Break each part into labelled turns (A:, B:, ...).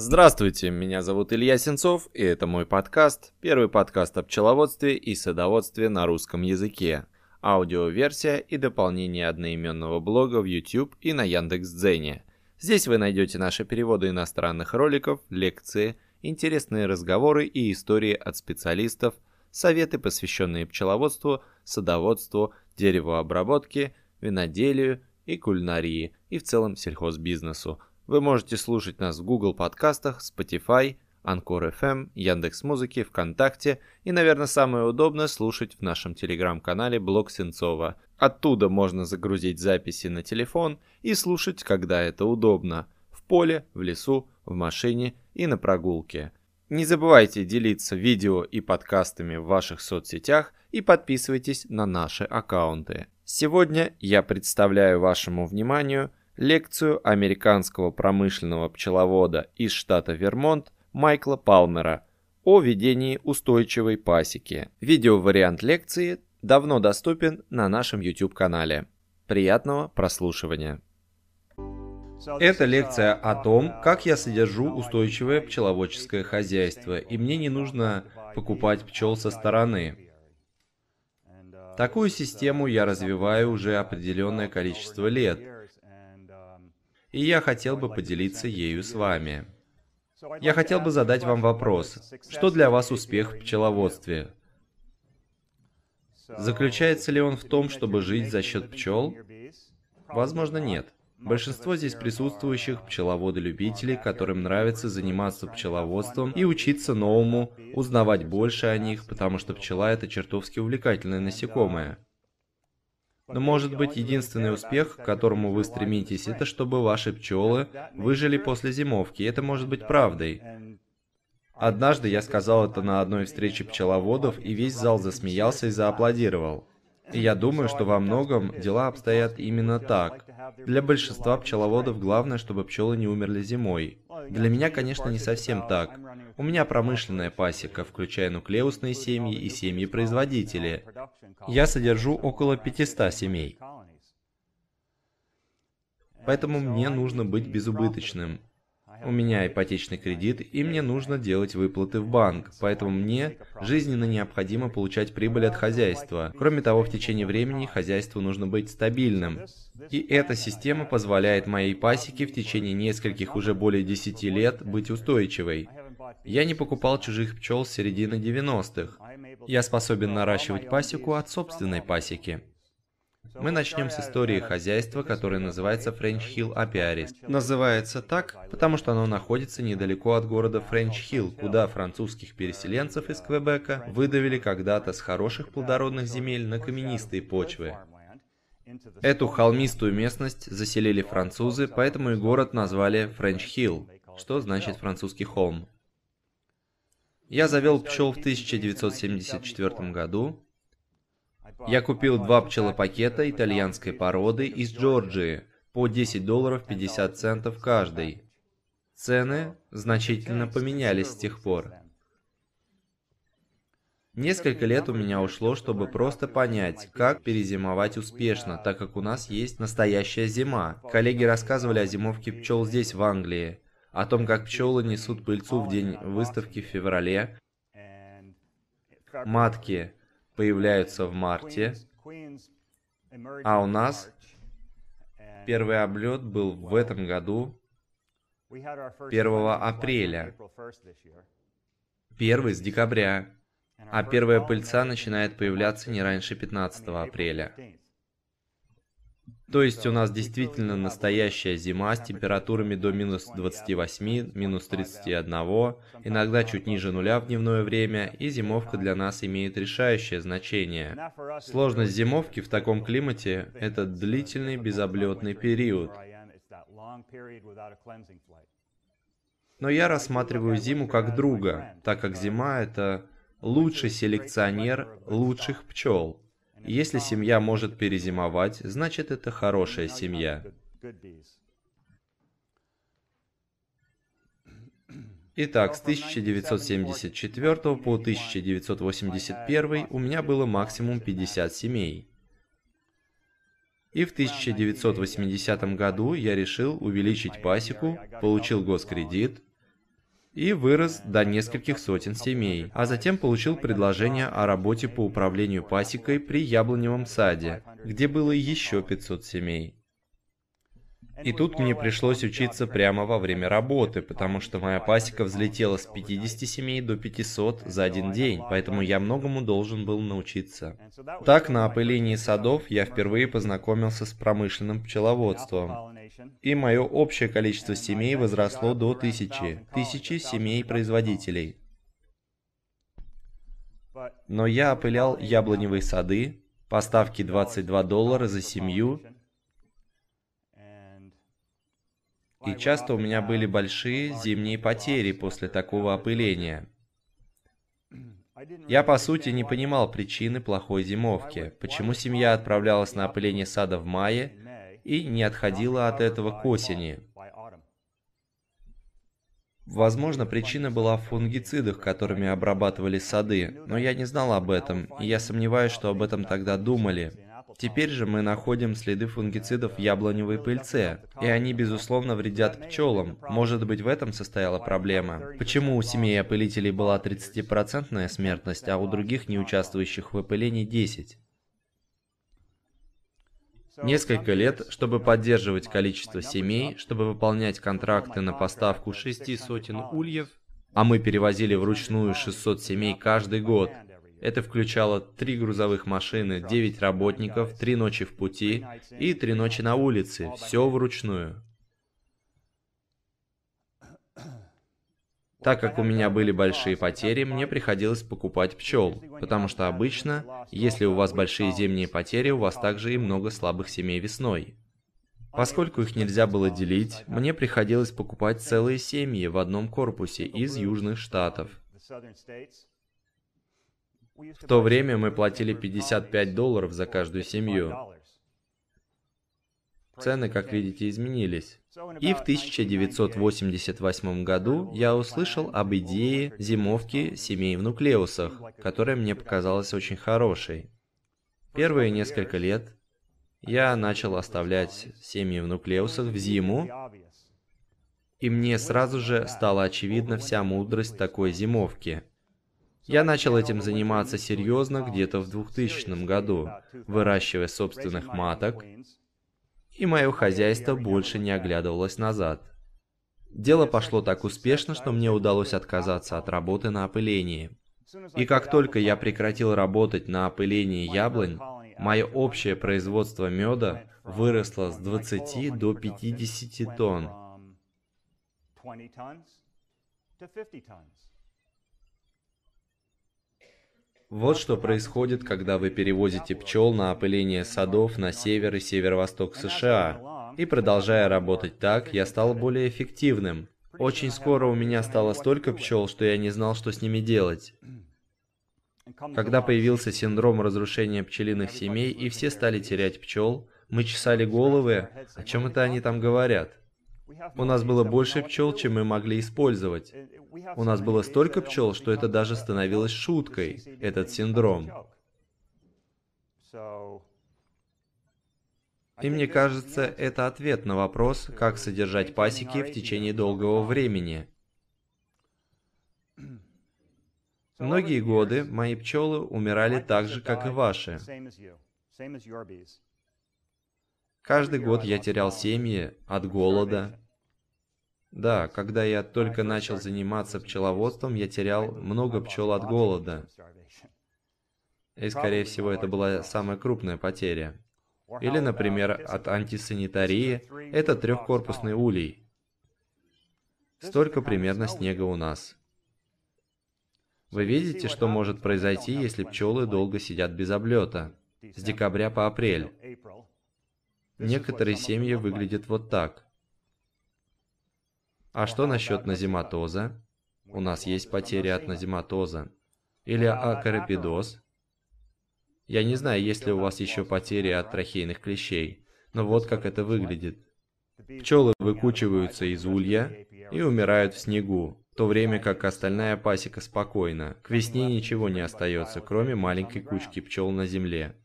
A: Здравствуйте, меня зовут Илья Сенцов, и это мой подкаст, первый подкаст о пчеловодстве и садоводстве на русском языке, аудиоверсия и дополнение одноименного блога в YouTube и на Яндекс.Дзене. Здесь вы найдете наши переводы иностранных роликов, лекции, интересные разговоры и истории от специалистов, советы, посвященные пчеловодству, садоводству, деревообработке, виноделию и кулинарии, и в целом сельхозбизнесу. Вы можете слушать нас в Google подкастах, Spotify, Anchor FM, Яндекс Музыки, ВКонтакте и, наверное, самое удобное слушать в нашем телеграм-канале Блог Сенцова. Оттуда можно загрузить записи на телефон и слушать, когда это удобно. В поле, в лесу, в машине и на прогулке. Не забывайте делиться видео и подкастами в ваших соцсетях и подписывайтесь на наши аккаунты. Сегодня я представляю вашему вниманию лекцию американского промышленного пчеловода из штата Вермонт Майкла Палмера о ведении устойчивой пасеки. Видеовариант лекции давно доступен на нашем YouTube-канале. Приятного прослушивания!
B: Это лекция о том, как я содержу устойчивое пчеловодческое хозяйство, и мне не нужно покупать пчел со стороны. Такую систему я развиваю уже определенное количество лет, и я хотел бы поделиться ею с вами. Я хотел бы задать вам вопрос. Что для вас успех в пчеловодстве? Заключается ли он в том, чтобы жить за счет пчел? Возможно, нет. Большинство здесь присутствующих пчеловоды-любители, которым нравится заниматься пчеловодством и учиться новому, узнавать больше о них, потому что пчела это чертовски увлекательное насекомое. Но может быть единственный успех, к которому вы стремитесь, это чтобы ваши пчелы выжили после зимовки. Это может быть правдой. Однажды я сказал это на одной встрече пчеловодов, и весь зал засмеялся и зааплодировал. И я думаю, что во многом дела обстоят именно так. Для большинства пчеловодов главное, чтобы пчелы не умерли зимой. Для меня, конечно, не совсем так. У меня промышленная пасека, включая нуклеусные семьи и семьи-производители. Я содержу около 500 семей. Поэтому мне нужно быть безубыточным. У меня ипотечный кредит, и мне нужно делать выплаты в банк, поэтому мне жизненно необходимо получать прибыль от хозяйства. Кроме того, в течение времени хозяйству нужно быть стабильным. И эта система позволяет моей пасеке в течение нескольких уже более 10 лет быть устойчивой. Я не покупал чужих пчел с середины 90-х. Я способен наращивать пасеку от собственной пасеки. Мы начнем с истории хозяйства, которое называется French Hill Apiaries. Называется так, потому что оно находится недалеко от города French Hill, куда французских переселенцев из Квебека выдавили когда-то с хороших плодородных земель на каменистые почвы. Эту холмистую местность заселили французы, поэтому и город назвали French Hill, что значит французский холм. Я завел пчел в 1974 году, я купил два пчелопакета итальянской породы из Джорджии по 10 долларов 50 центов каждый. Цены значительно поменялись с тех пор. Несколько лет у меня ушло, чтобы просто понять, как перезимовать успешно, так как у нас есть настоящая зима. Коллеги рассказывали о зимовке пчел здесь, в Англии, о том, как пчелы несут пыльцу в день выставки в феврале, матки появляются в марте, а у нас первый облет был в этом году 1 апреля, первый с декабря, а первая пыльца начинает появляться не раньше 15 апреля. То есть у нас действительно настоящая зима с температурами до минус 28, минус 31, иногда чуть ниже нуля в дневное время, и зимовка для нас имеет решающее значение. Сложность зимовки в таком климате – это длительный безоблетный период. Но я рассматриваю зиму как друга, так как зима – это лучший селекционер лучших пчел. Если семья может перезимовать, значит это хорошая семья. Итак, с 1974 по 1981 у меня было максимум 50 семей. И в 1980 году я решил увеличить пасеку, получил госкредит,
A: и вырос до нескольких сотен семей, а затем получил предложение о работе по управлению пасекой при яблоневом саде, где было еще 500 семей. И тут мне пришлось учиться прямо во время работы, потому что моя пасека взлетела с 50 семей до 500 за один день, поэтому я многому должен был научиться. Так, на опылении садов я впервые познакомился с промышленным пчеловодством. И мое общее количество семей возросло до тысячи, тысячи семей-производителей. Но я опылял яблоневые сады, поставки 22 доллара за семью, и часто у меня были большие зимние потери после такого опыления. Я, по сути, не понимал причины плохой зимовки, почему семья отправлялась на опыление сада в мае и не отходила от этого к осени. Возможно, причина была в фунгицидах, которыми обрабатывали сады, но я не знал об этом, и я сомневаюсь, что об этом тогда думали. Теперь же мы находим следы фунгицидов в яблоневой пыльце, и они, безусловно, вредят пчелам. Может быть, в этом состояла проблема. Почему у семей опылителей была 30% смертность, а у других, не участвующих в опылении, 10%? Несколько лет, чтобы поддерживать количество семей, чтобы выполнять контракты на поставку шести сотен ульев, а мы перевозили вручную 600 семей каждый год, это включало три грузовых машины, 9 работников, три ночи в пути и три ночи на улице, все вручную. Так как у меня были большие потери, мне приходилось покупать пчел, потому что обычно, если у вас большие зимние потери, у вас также и много слабых семей весной. Поскольку их нельзя было делить, мне приходилось покупать целые семьи в одном корпусе из Южных Штатов. В то время мы платили 55 долларов за каждую семью. Цены, как видите, изменились. И в 1988 году я услышал об идее зимовки семей в нуклеусах, которая мне показалась очень хорошей. Первые несколько лет я начал оставлять семьи в нуклеусах в зиму, и мне сразу же стала очевидна вся мудрость такой зимовки – я начал этим заниматься серьезно где-то в 2000 году, выращивая собственных маток, и мое хозяйство больше не оглядывалось назад. Дело пошло так успешно, что мне удалось отказаться от работы на опылении. И как только я прекратил работать на опылении яблонь, мое общее производство меда выросло с 20 до 50 тонн. Вот что происходит, когда вы перевозите пчел на опыление садов на север и северо-восток США. И продолжая работать так, я стал более эффективным. Очень скоро у меня стало столько пчел, что я не знал, что с ними делать. Когда появился синдром разрушения пчелиных семей, и все стали терять пчел, мы чесали головы, о чем это они там говорят. У нас было больше пчел, чем мы могли использовать. У нас было столько пчел, что это даже становилось шуткой, этот синдром. И мне кажется, это ответ на вопрос, как содержать пасеки в течение долгого времени. Многие годы мои пчелы умирали так же, как и ваши. Каждый год я терял семьи от голода. Да, когда я только начал заниматься пчеловодством, я терял много пчел от голода. И, скорее всего, это была самая крупная потеря. Или, например, от антисанитарии. Это трехкорпусный улей. Столько примерно снега у нас. Вы видите, что может произойти, если пчелы долго сидят без облета? С декабря по апрель. Некоторые семьи выглядят вот так. А что насчет назематоза? У нас есть потери от назематоза. Или акарапидоз. Я не знаю, есть ли у вас еще потери от трахейных клещей, но вот как это выглядит. Пчелы выкучиваются из улья и умирают в снегу, в то время как остальная пасека спокойна. К весне ничего не остается, кроме маленькой кучки пчел на земле.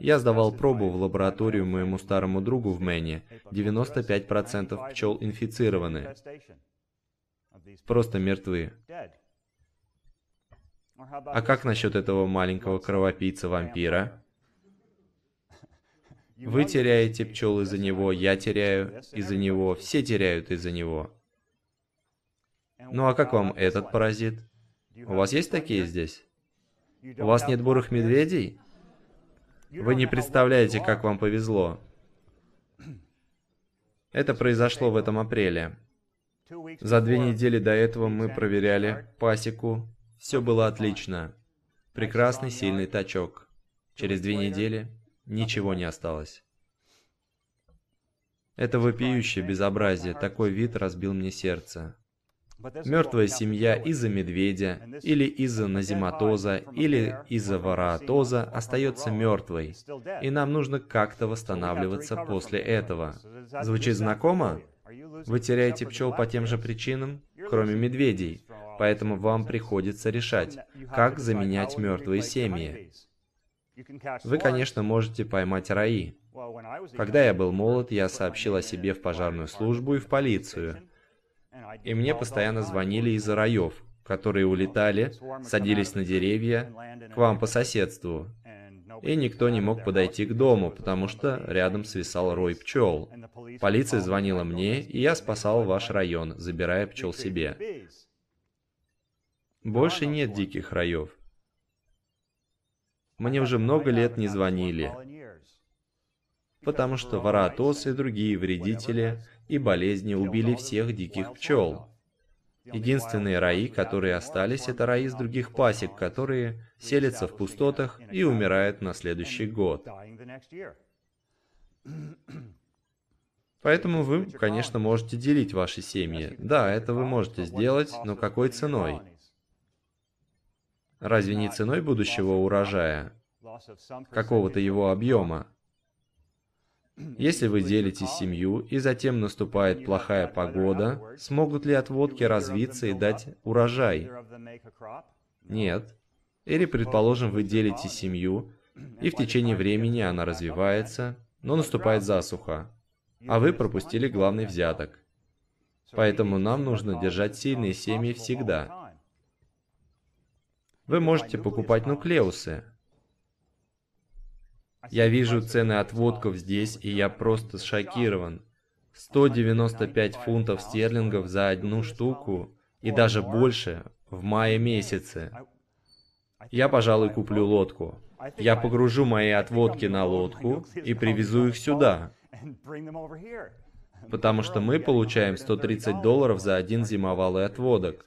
A: Я сдавал пробу в лабораторию моему старому другу в Мэне. 95% пчел инфицированы. просто мертвы. А как насчет этого маленького кровопийца-вампира? Вы теряете пчел из-за него, я теряю из-за него, все теряют из-за него. Ну а как вам этот паразит? У вас есть такие здесь? У вас нет бурых медведей? Вы не представляете, как вам повезло. Это произошло в этом апреле. За две недели до этого мы проверяли пасеку. Все было отлично. Прекрасный сильный тачок. Через две недели ничего не осталось. Это вопиющее безобразие, такой вид разбил мне сердце. Мертвая семья из-за медведя, или из-за назематоза, или из-за вараатоза остается мертвой, и нам нужно как-то восстанавливаться после этого. Звучит знакомо? Вы теряете пчел по тем же причинам, кроме медведей, поэтому вам приходится решать, как заменять мертвые семьи. Вы, конечно, можете поймать раи. Когда я был молод, я сообщил о себе в пожарную службу и в полицию. И мне постоянно звонили из-за раев, которые улетали, садились на деревья, к вам по соседству. И никто не мог подойти к дому, потому что рядом свисал рой пчел. Полиция звонила мне, и я спасал ваш район, забирая пчел себе. Больше нет диких раев. Мне уже много лет не звонили, потому что воротос и другие вредители и болезни убили всех диких пчел. Единственные раи, которые остались, это раи из других пасек, которые селятся в пустотах и умирают на следующий год. Поэтому вы, конечно, можете делить ваши семьи. Да, это вы можете сделать, но какой ценой? Разве не ценой будущего урожая? Какого-то его объема? Если вы делите семью, и затем наступает плохая погода, смогут ли отводки развиться и дать урожай? Нет. Или, предположим, вы делите семью, и в течение времени она развивается, но наступает засуха, а вы пропустили главный взяток. Поэтому нам нужно держать сильные семьи всегда. Вы можете покупать нуклеусы, я вижу цены отводков здесь, и я просто шокирован. 195 фунтов стерлингов за одну штуку, и даже больше, в мае месяце. Я, пожалуй, куплю лодку. Я погружу мои отводки на лодку и привезу их сюда. Потому что мы получаем 130 долларов за один зимовалый отводок.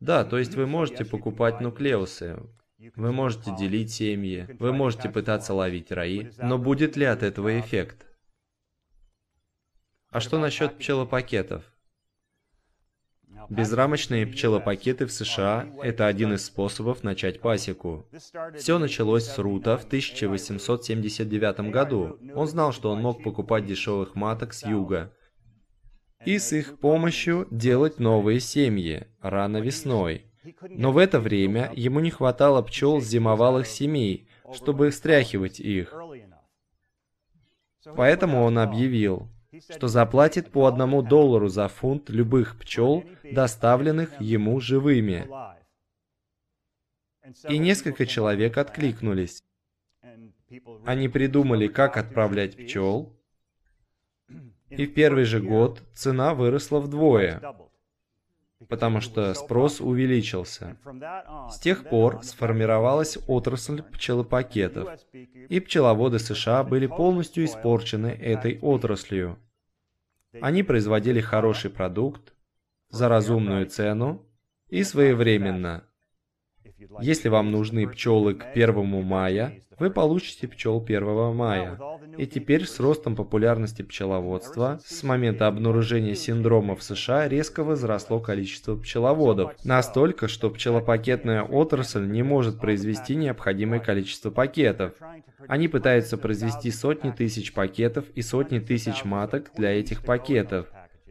A: Да, то есть вы можете покупать нуклеусы, вы можете делить семьи, вы можете пытаться ловить раи, но будет ли от этого эффект? А что насчет пчелопакетов? Безрамочные пчелопакеты в США – это один из способов начать пасеку. Все началось с Рута в 1879 году. Он знал, что он мог покупать дешевых маток с юга, и с их помощью делать новые семьи. Рано весной. Но в это время ему не хватало пчел зимовалых семей, чтобы стряхивать их. Поэтому он объявил, что заплатит по одному доллару за фунт любых пчел, доставленных ему живыми. И несколько человек откликнулись. Они придумали, как отправлять пчел, и в первый же год цена выросла вдвое потому что спрос увеличился. С тех пор сформировалась отрасль пчелопакетов, и пчеловоды США были полностью испорчены этой отраслью. Они производили хороший продукт за разумную цену и своевременно. Если вам нужны пчелы к 1 мая, вы получите пчел 1 мая. И теперь с ростом популярности пчеловодства, с момента обнаружения синдрома в США резко возросло количество пчеловодов. Настолько, что пчелопакетная отрасль не может произвести необходимое количество пакетов. Они пытаются произвести сотни тысяч пакетов и сотни тысяч маток для этих пакетов.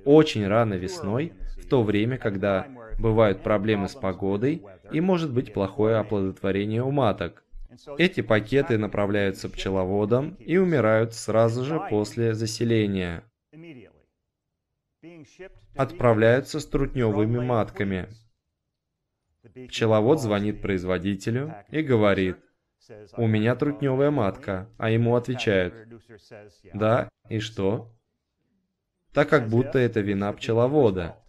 A: Очень рано весной, в то время, когда бывают проблемы с погодой и может быть плохое оплодотворение у маток. Эти пакеты направляются пчеловодам и умирают сразу же после заселения. отправляются с трутневыми матками. Пчеловод звонит производителю и говорит, «У меня трутневая матка», а ему отвечают, «Да, и что?» Так как будто это вина пчеловода.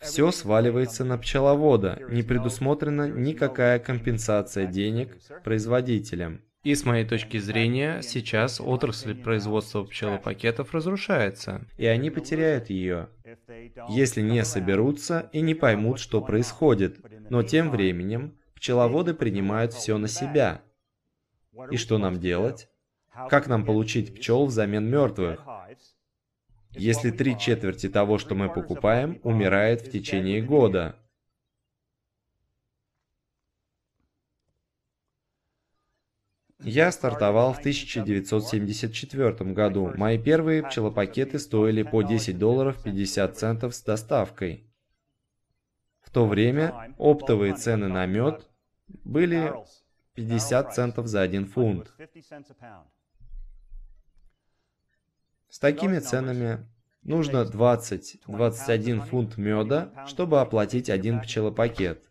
A: Все сваливается на пчеловода, не предусмотрена никакая компенсация денег производителям.
B: И с моей точки зрения, сейчас отрасль производства пчелопакетов разрушается.
A: И они потеряют ее, если не соберутся и не поймут, что происходит. Но тем временем пчеловоды принимают все на себя. И что нам делать? Как нам получить пчел взамен мертвых? Если три четверти того, что мы покупаем, умирает в течение года. Я стартовал в 1974 году. Мои первые пчелопакеты стоили по 10 долларов 50 центов с доставкой. В то время оптовые цены на мед были 50 центов за один фунт. С такими ценами нужно 20-21 фунт меда, чтобы оплатить один пчелопакет.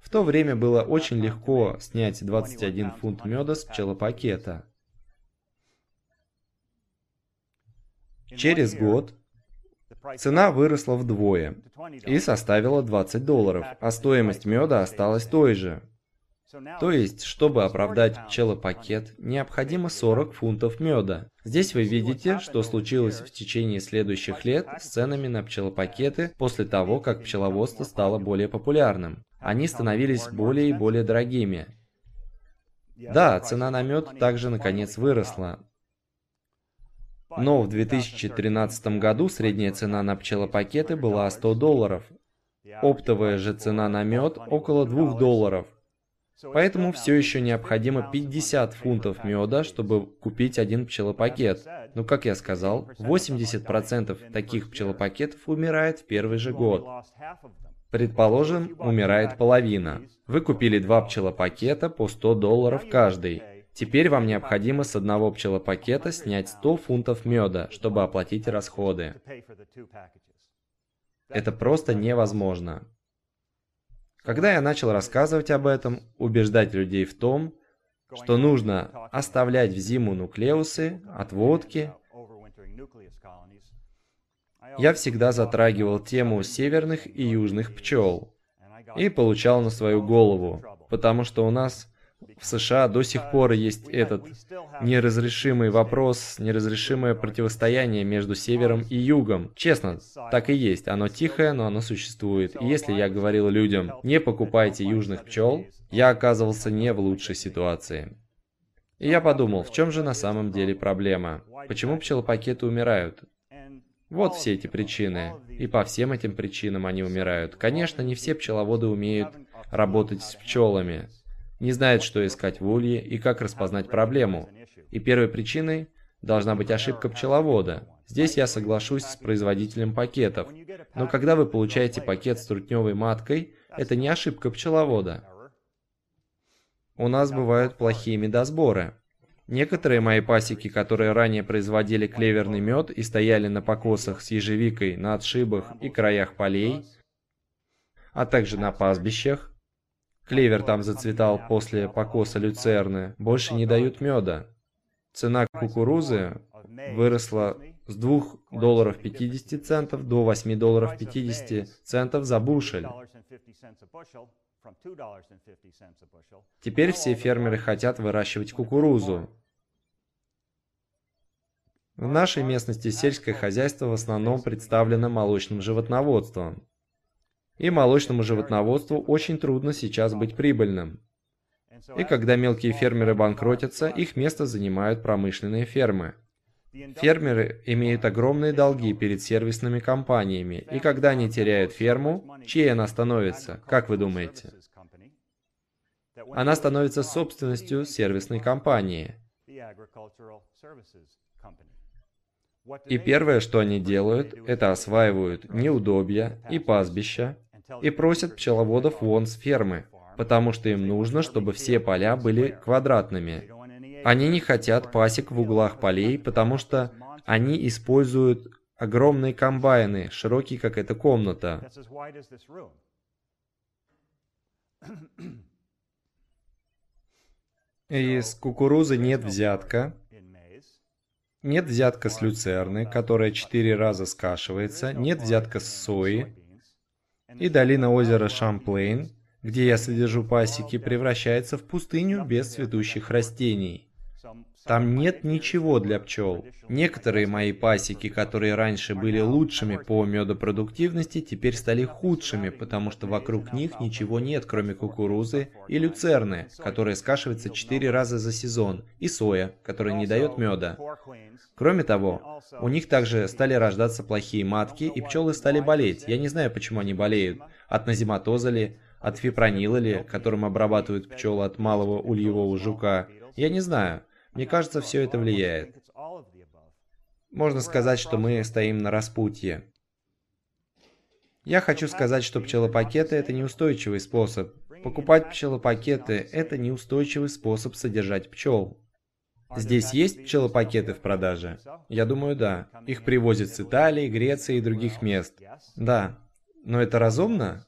A: В то время было очень легко снять 21 фунт меда с пчелопакета. Через год цена выросла вдвое и составила 20 долларов, а стоимость меда осталась той же. То есть, чтобы оправдать пчелопакет, необходимо 40 фунтов меда. Здесь вы видите, что случилось в течение следующих лет с ценами на пчелопакеты после того, как пчеловодство стало более популярным. Они становились более и более дорогими. Да, цена на мед также наконец выросла. Но в 2013 году средняя цена на пчелопакеты была 100 долларов. Оптовая же цена на мед около 2 долларов. Поэтому все еще необходимо 50 фунтов меда, чтобы купить один пчелопакет. Но, как я сказал, 80% таких пчелопакетов умирает в первый же год. Предположим, умирает половина. Вы купили два пчелопакета по 100 долларов каждый. Теперь вам необходимо с одного пчелопакета снять 100 фунтов меда, чтобы оплатить расходы. Это просто невозможно. Когда я начал рассказывать об этом, убеждать людей в том, что нужно оставлять в зиму нуклеусы, отводки, я всегда затрагивал тему северных и южных пчел и получал на свою голову, потому что у нас в США до сих пор есть этот неразрешимый вопрос, неразрешимое противостояние между севером и югом. Честно, так и есть. Оно тихое, но оно существует. И если я говорил людям, не покупайте южных пчел, я оказывался не в лучшей ситуации. И я подумал, в чем же на самом деле проблема? Почему пчелопакеты умирают? Вот все эти причины. И по всем этим причинам они умирают. Конечно, не все пчеловоды умеют работать с пчелами не знает, что искать в улье и как распознать проблему. И первой причиной должна быть ошибка пчеловода. Здесь я соглашусь с производителем пакетов. Но когда вы получаете пакет с трутневой маткой, это не ошибка пчеловода. У нас бывают плохие медосборы. Некоторые мои пасеки, которые ранее производили клеверный мед и стояли на покосах с ежевикой на отшибах и краях полей, а также на пастбищах, Клевер там зацветал после покоса люцерны. Больше не дают меда. Цена кукурузы выросла с 2 долларов 50 центов до 8 долларов 50 центов за бушель. Теперь все фермеры хотят выращивать кукурузу. В нашей местности сельское хозяйство в основном представлено молочным животноводством. И молочному животноводству очень трудно сейчас быть прибыльным. И когда мелкие фермеры банкротятся, их место занимают промышленные фермы. Фермеры имеют огромные долги перед сервисными компаниями, и когда они теряют ферму, чьей она становится, как вы думаете? Она становится собственностью сервисной компании. И первое, что они делают, это осваивают неудобья и пастбища, и просят пчеловодов вон с фермы, потому что им нужно, чтобы все поля были квадратными. Они не хотят пасек в углах полей, потому что они используют огромные комбайны, широкие, как эта комната. Из кукурузы нет взятка. Нет взятка с люцерны, которая четыре раза скашивается. Нет взятка с сои. И долина озера Шамплейн, где я содержу пасеки, превращается в пустыню без цветущих растений. Там нет ничего для пчел. Некоторые мои пасеки, которые раньше были лучшими по медопродуктивности, теперь стали худшими, потому что вокруг них ничего нет, кроме кукурузы и люцерны, которая скашивается 4 раза за сезон, и соя, которая не дает меда. Кроме того, у них также стали рождаться плохие матки, и пчелы стали болеть. Я не знаю, почему они болеют. От назематоза ли, от фипронила ли, которым обрабатывают пчелы от малого ульевого жука. Я не знаю. Мне кажется, все это влияет. Можно сказать, что мы стоим на распутье. Я хочу сказать, что пчелопакеты – это неустойчивый способ. Покупать пчелопакеты – это неустойчивый способ содержать пчел. Здесь есть пчелопакеты в продаже? Я думаю, да. Их привозят с Италии, Греции и других мест. Да. Но это разумно?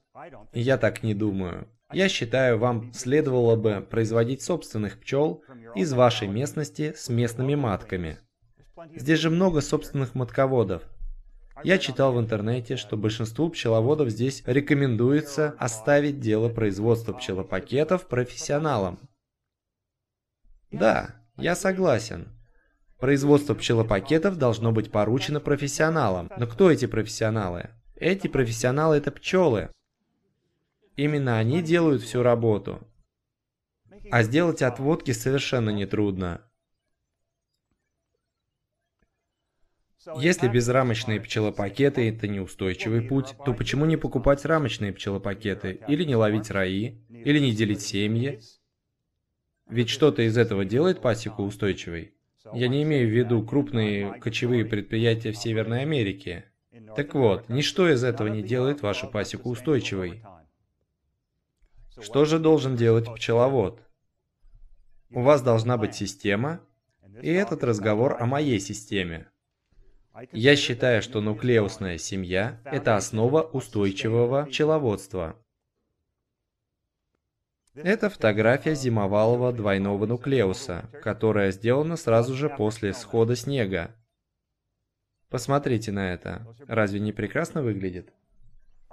A: Я так не думаю. Я считаю, вам следовало бы производить собственных пчел из вашей местности с местными матками. Здесь же много собственных матководов. Я читал в интернете, что большинству пчеловодов здесь рекомендуется оставить дело производства пчелопакетов профессионалам. Да, я согласен. Производство пчелопакетов должно быть поручено профессионалам. Но кто эти профессионалы? Эти профессионалы – это пчелы. Именно они делают всю работу. А сделать отводки совершенно нетрудно. Если безрамочные пчелопакеты – это неустойчивый путь, то почему не покупать рамочные пчелопакеты? Или не ловить раи? Или не делить семьи? Ведь что-то из этого делает пасеку устойчивой. Я не имею в виду крупные кочевые предприятия в Северной Америке. Так вот, ничто из этого не делает вашу пасеку устойчивой. Что же должен делать пчеловод? У вас должна быть система, и этот разговор о моей системе. Я считаю, что нуклеусная семья – это основа устойчивого пчеловодства. Это фотография зимовалого двойного нуклеуса, которая сделана сразу же после схода снега. Посмотрите на это. Разве не прекрасно выглядит?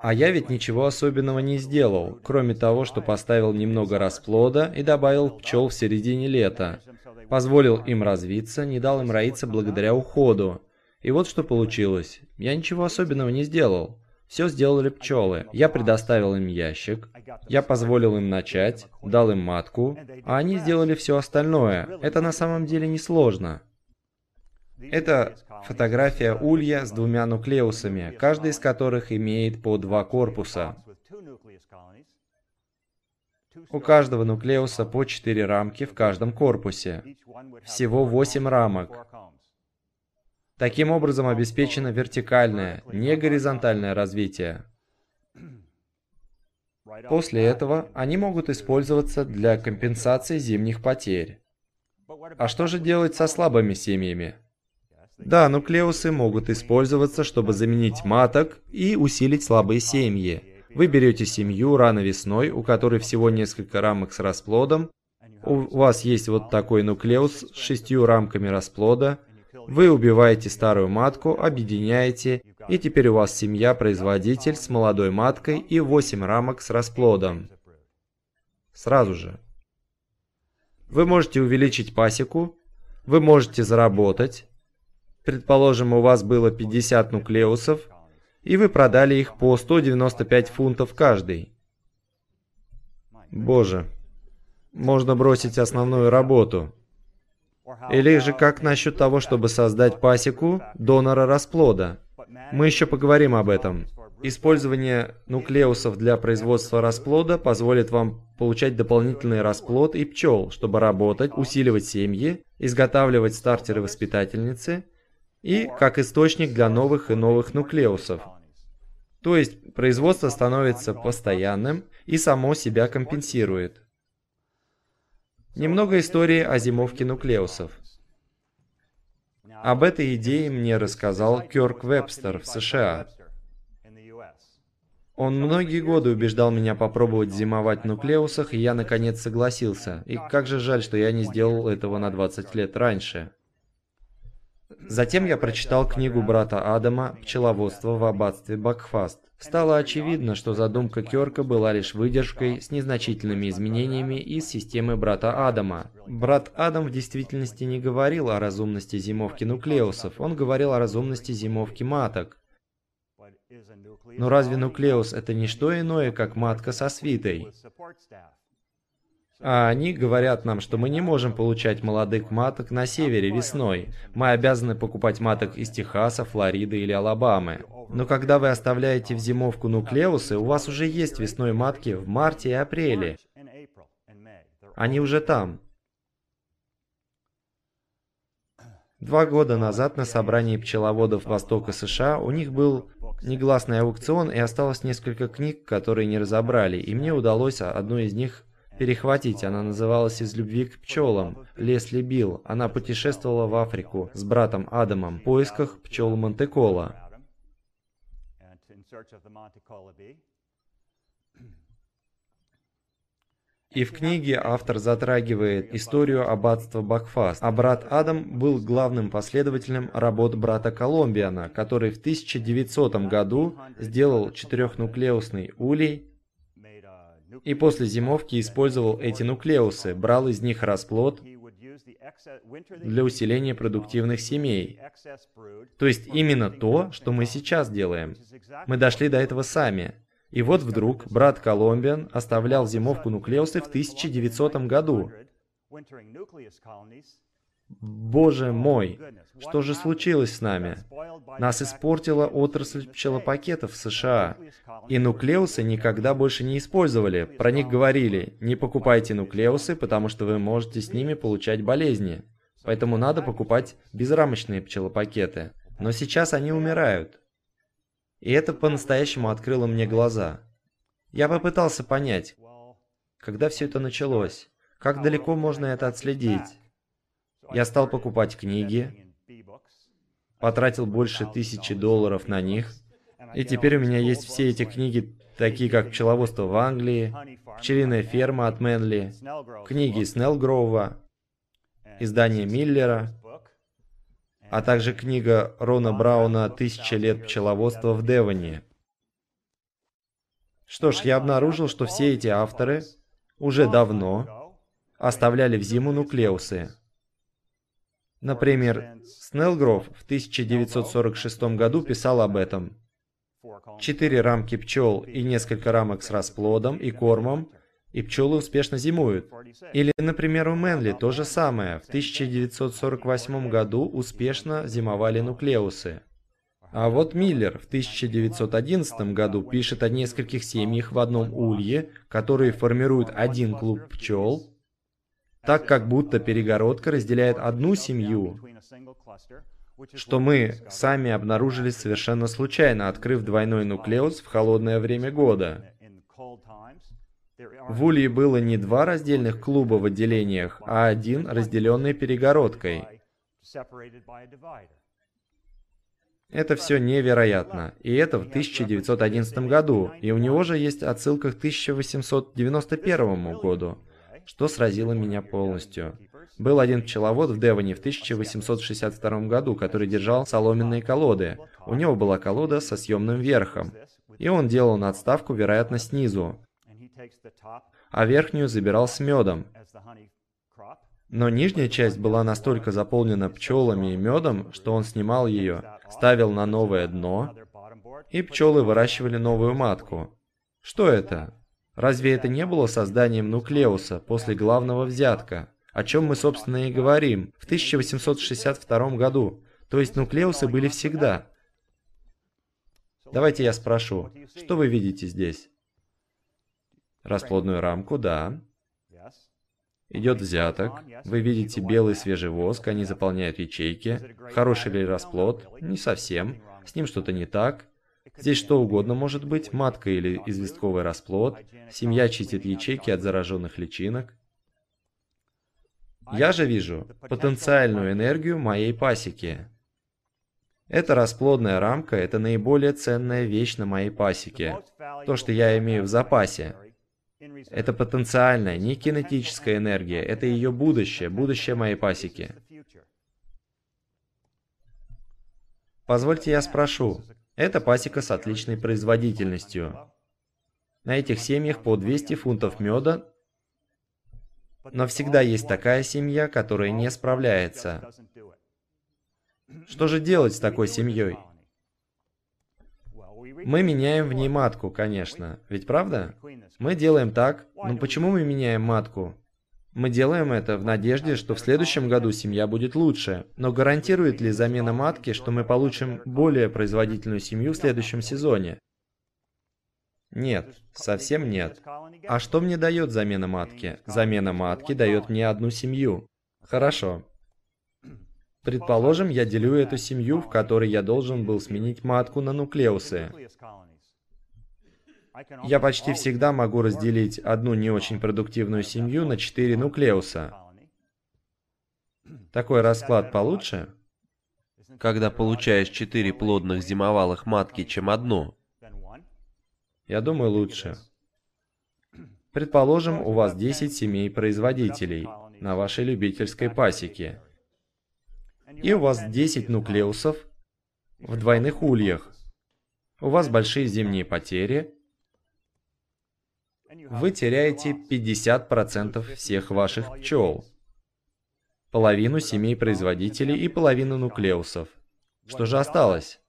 A: А я ведь ничего особенного не сделал, кроме того, что поставил немного расплода и добавил пчел в середине лета. Позволил им развиться, не дал им роиться благодаря уходу. И вот что получилось. Я ничего особенного не сделал. Все сделали пчелы. Я предоставил им ящик, я позволил им начать, дал им матку, а они сделали все остальное. Это на самом деле несложно. Это фотография улья с двумя нуклеусами, каждый из которых имеет по два корпуса. У каждого нуклеуса по четыре рамки в каждом корпусе. Всего восемь рамок. Таким образом обеспечено вертикальное, не горизонтальное развитие. После этого они могут использоваться для компенсации зимних потерь. А что же делать со слабыми семьями? Да, нуклеусы могут использоваться, чтобы заменить маток и усилить слабые семьи. Вы берете семью рано весной, у которой всего несколько рамок с расплодом. У вас есть вот такой нуклеус с шестью рамками расплода. Вы убиваете старую матку, объединяете, и теперь у вас семья-производитель с молодой маткой и 8 рамок с расплодом. Сразу же. Вы можете увеличить пасеку, вы можете заработать, Предположим, у вас было 50 нуклеусов, и вы продали их по 195 фунтов каждый. Боже, можно бросить основную работу. Или же как насчет того, чтобы создать пасеку донора расплода? Мы еще поговорим об этом. Использование нуклеусов для производства расплода позволит вам получать дополнительный расплод и пчел, чтобы работать, усиливать семьи, изготавливать стартеры-воспитательницы и как источник для новых и новых нуклеусов. То есть производство становится постоянным и само себя компенсирует. Немного истории о зимовке нуклеусов. Об этой идее мне рассказал Кёрк Вебстер в США. Он многие годы убеждал меня попробовать зимовать в нуклеусах, и я наконец согласился. И как же жаль, что я не сделал этого на 20 лет раньше. Затем я прочитал книгу брата Адама «Пчеловодство в аббатстве Бакфаст». Стало очевидно, что задумка Кёрка была лишь выдержкой с незначительными изменениями из системы брата Адама. Брат Адам в действительности не говорил о разумности зимовки нуклеусов, он говорил о разумности зимовки маток. Но разве нуклеус это не что иное, как матка со свитой? А они говорят нам, что мы не можем получать молодых маток на севере весной. Мы обязаны покупать маток из Техаса, Флориды или Алабамы. Но когда вы оставляете в зимовку нуклеусы, у вас уже есть весной матки в марте и апреле. Они уже там. Два года назад на собрании пчеловодов Востока США у них был негласный аукцион и осталось несколько книг, которые не разобрали, и мне удалось одну из них перехватить. Она называлась «Из любви к пчелам». Лесли Билл. Она путешествовала в Африку с братом Адамом в поисках пчел Монте-Коло. И в книге автор затрагивает историю аббатства Бакфаст, а брат Адам был главным последователем работ брата Колумбиана, который в 1900 году сделал четырехнуклеусный улей и после зимовки использовал эти нуклеусы, брал из них расплод для усиления продуктивных семей. То есть именно то, что мы сейчас делаем. Мы дошли до этого сами. И вот вдруг брат Колумбиан оставлял зимовку нуклеусы в 1900 году. Боже мой, что же случилось с нами? Нас испортила отрасль пчелопакетов в США. И нуклеусы никогда больше не использовали. Про них говорили, не покупайте нуклеусы, потому что вы можете с ними получать болезни. Поэтому надо покупать безрамочные пчелопакеты. Но сейчас они умирают. И это по-настоящему открыло мне глаза. Я попытался понять, когда все это началось, как далеко можно это отследить. Я стал покупать книги, потратил больше тысячи долларов на них, и теперь у меня есть все эти книги, такие как «Пчеловодство в Англии», «Пчелиная ферма» от Мэнли, книги Снеллгроува, издание Миллера, а также книга Рона Брауна «Тысяча лет пчеловодства в Девоне». Что ж, я обнаружил, что все эти авторы уже давно оставляли в зиму нуклеусы, Например, Снеллгров в 1946 году писал об этом. Четыре рамки пчел и несколько рамок с расплодом и кормом, и пчелы успешно зимуют. Или, например, у Мэнли то же самое. В 1948 году успешно зимовали нуклеусы. А вот Миллер в 1911 году пишет о нескольких семьях в одном улье, которые формируют один клуб пчел, так как будто перегородка разделяет одну семью, что мы сами обнаружили совершенно случайно, открыв двойной нуклеус в холодное время года. В Улье было не два раздельных клуба в отделениях, а один, разделенный перегородкой. Это все невероятно. И это в 1911 году. И у него же есть отсылка к 1891 году что сразило меня полностью. Был один пчеловод в Девоне в 1862 году, который держал соломенные колоды. У него была колода со съемным верхом. И он делал надставку, вероятно, снизу. А верхнюю забирал с медом. Но нижняя часть была настолько заполнена пчелами и медом, что он снимал ее, ставил на новое дно, и пчелы выращивали новую матку. Что это? Разве это не было созданием нуклеуса после главного взятка, о чем мы, собственно, и говорим, в 1862 году? То есть нуклеусы были всегда. Давайте я спрошу, что вы видите здесь? Расплодную рамку, да. Идет взяток. Вы видите белый свежий воск, они заполняют ячейки. Хороший ли расплод? Не совсем. С ним что-то не так. Здесь что угодно может быть, матка или известковый расплод, семья чистит ячейки от зараженных личинок. Я же вижу потенциальную энергию моей пасеки. Эта расплодная рамка – это наиболее ценная вещь на моей пасеке. То, что я имею в запасе. Это потенциальная, не кинетическая энергия. Это ее будущее, будущее моей пасеки. Позвольте я спрошу. Это пасека с отличной производительностью. На этих семьях по 200 фунтов меда, но всегда есть такая семья, которая не справляется. Что же делать с такой семьей? Мы меняем в ней матку, конечно. Ведь правда? Мы делаем так. Но почему мы меняем матку? Мы делаем это в надежде, что в следующем году семья будет лучше. Но гарантирует ли замена матки, что мы получим более производительную семью в следующем сезоне? Нет, совсем нет. А что мне дает замена матки? Замена матки дает мне одну семью. Хорошо. Предположим, я делю эту семью, в которой я должен был сменить матку на нуклеусы. Я почти всегда могу разделить одну не очень продуктивную семью на четыре нуклеуса. Такой расклад получше?
B: Когда получаешь четыре плодных зимовалых матки, чем одну.
A: Я думаю, лучше. Предположим, у вас 10 семей производителей на вашей любительской пасеке и у вас 10 нуклеусов в двойных ульях. У вас большие зимние потери. Вы теряете 50% всех ваших пчел, половину семей производителей и половину нуклеусов. Что же осталось?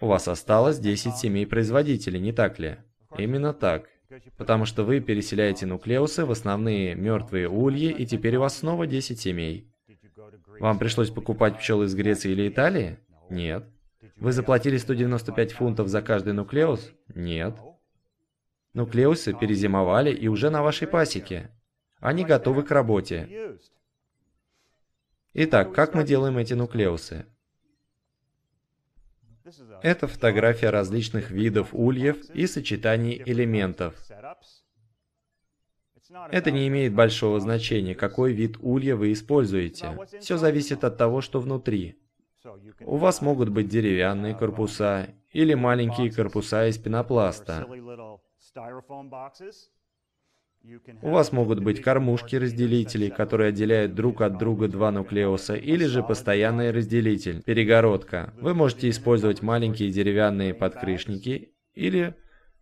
A: У вас осталось 10 семей производителей, не так ли? Именно так. Потому что вы переселяете нуклеусы в основные мертвые ульи, и теперь у вас снова 10 семей. Вам пришлось покупать пчел из Греции или Италии? Нет. Вы заплатили 195 фунтов за каждый нуклеус? Нет. Нуклеусы перезимовали и уже на вашей пасеке. Они готовы к работе. Итак, как мы делаем эти нуклеусы? Это фотография различных видов ульев и сочетаний элементов. Это не имеет большого значения, какой вид улья вы используете. Все зависит от того, что внутри. У вас могут быть деревянные корпуса или маленькие корпуса из пенопласта. У вас могут быть кормушки-разделители, которые отделяют друг от друга два нуклеуса, или же постоянный разделитель, перегородка. Вы можете использовать маленькие деревянные подкрышники или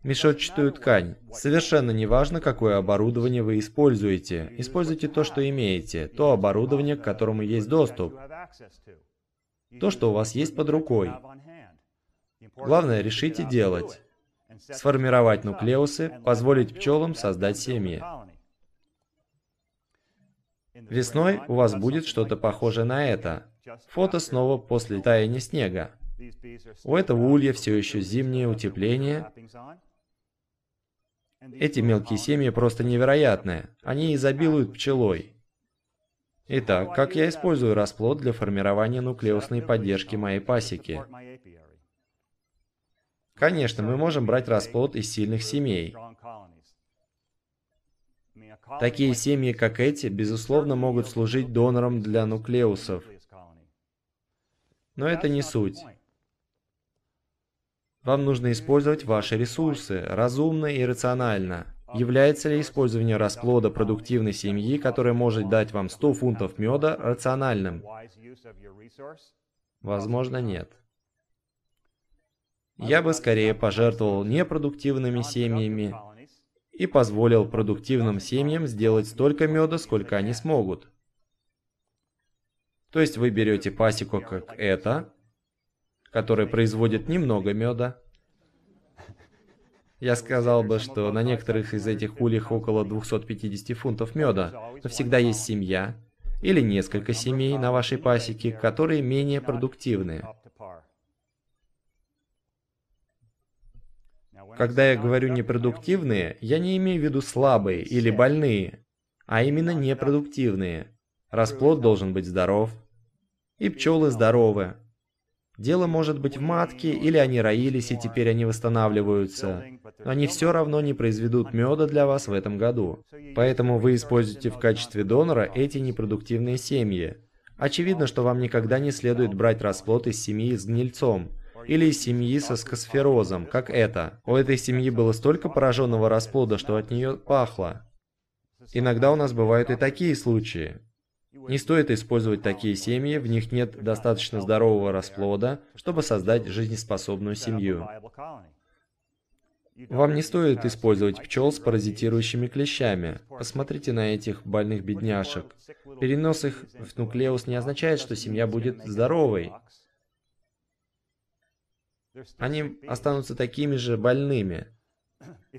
A: мешочатую ткань. Совершенно не важно, какое оборудование вы используете. Используйте то, что имеете, то оборудование, к которому есть доступ, то, что у вас есть под рукой. Главное, решите делать сформировать нуклеусы, позволить пчелам создать семьи. Весной у вас будет что-то похожее на это. Фото снова после таяния снега. У этого улья все еще зимнее утепление. Эти мелкие семьи просто невероятные. Они изобилуют пчелой. Итак, как я использую расплод для формирования нуклеусной поддержки моей пасеки? Конечно, мы можем брать расплод из сильных семей. Такие семьи, как эти, безусловно, могут служить донором для нуклеусов. Но это не суть. Вам нужно использовать ваши ресурсы разумно и рационально. Является ли использование расплода продуктивной семьи, которая может дать вам 100 фунтов меда, рациональным? Возможно, нет. Я бы скорее пожертвовал непродуктивными семьями и позволил продуктивным семьям сделать столько меда, сколько они смогут. То есть вы берете пасеку как это, которая производит немного меда. Я сказал бы, что на некоторых из этих ульях около 250 фунтов меда, но всегда есть семья или несколько семей на вашей пасеке, которые менее продуктивные. Когда я говорю непродуктивные, я не имею в виду слабые или больные, а именно непродуктивные. Расплод должен быть здоров. И пчелы здоровы. Дело может быть в матке, или они роились и теперь они восстанавливаются. Но они все равно не произведут меда для вас в этом году. Поэтому вы используете в качестве донора эти непродуктивные семьи. Очевидно, что вам никогда не следует брать расплод из семьи с гнильцом, или из семьи со скосферозом, как это. У этой семьи было столько пораженного расплода, что от нее пахло. Иногда у нас бывают и такие случаи. Не стоит использовать такие семьи, в них нет достаточно здорового расплода, чтобы создать жизнеспособную семью. Вам не стоит использовать пчел с паразитирующими клещами. Посмотрите на этих больных бедняжек. Перенос их в нуклеус не означает, что семья будет здоровой. Они останутся такими же больными.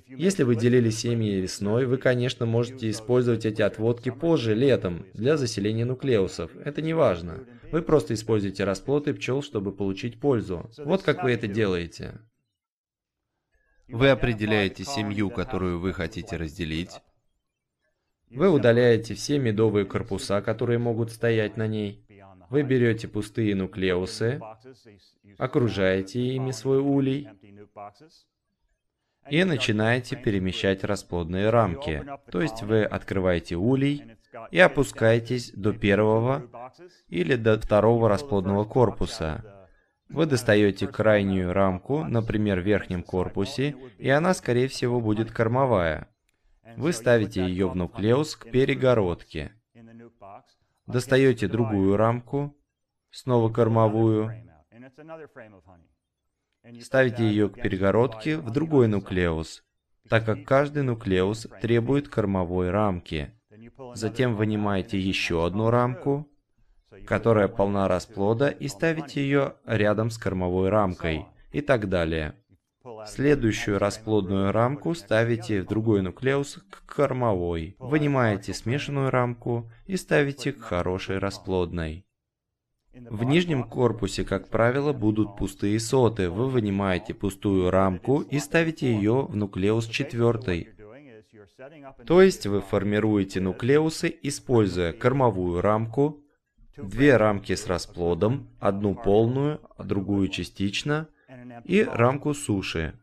A: Если вы делили семьи весной, вы, конечно, можете использовать эти отводки позже, летом, для заселения нуклеусов. Это не важно. Вы просто используете расплоды пчел, чтобы получить пользу. Вот как вы это делаете.
B: Вы определяете семью, которую вы хотите разделить.
A: Вы удаляете все медовые корпуса, которые могут стоять на ней. Вы берете пустые нуклеусы, окружаете ими свой улей и начинаете перемещать расплодные рамки. То есть вы открываете улей и опускаетесь до первого или до второго расплодного корпуса. Вы достаете крайнюю рамку, например, в верхнем корпусе, и она, скорее всего, будет кормовая. Вы ставите ее в нуклеус к перегородке. Достаете другую рамку, снова кормовую, ставите ее к перегородке в другой нуклеус, так как каждый нуклеус требует кормовой рамки. Затем вынимаете еще одну рамку, которая полна расплода, и ставите ее рядом с кормовой рамкой, и так далее. Следующую расплодную рамку ставите в другой нуклеус к кормовой. Вынимаете смешанную рамку и ставите к хорошей расплодной. В нижнем корпусе, как правило, будут пустые соты. Вы вынимаете пустую рамку и ставите ее в нуклеус четвертой. То есть вы формируете нуклеусы, используя кормовую рамку, две рамки с расплодом, одну полную, другую частично, и рамку суши.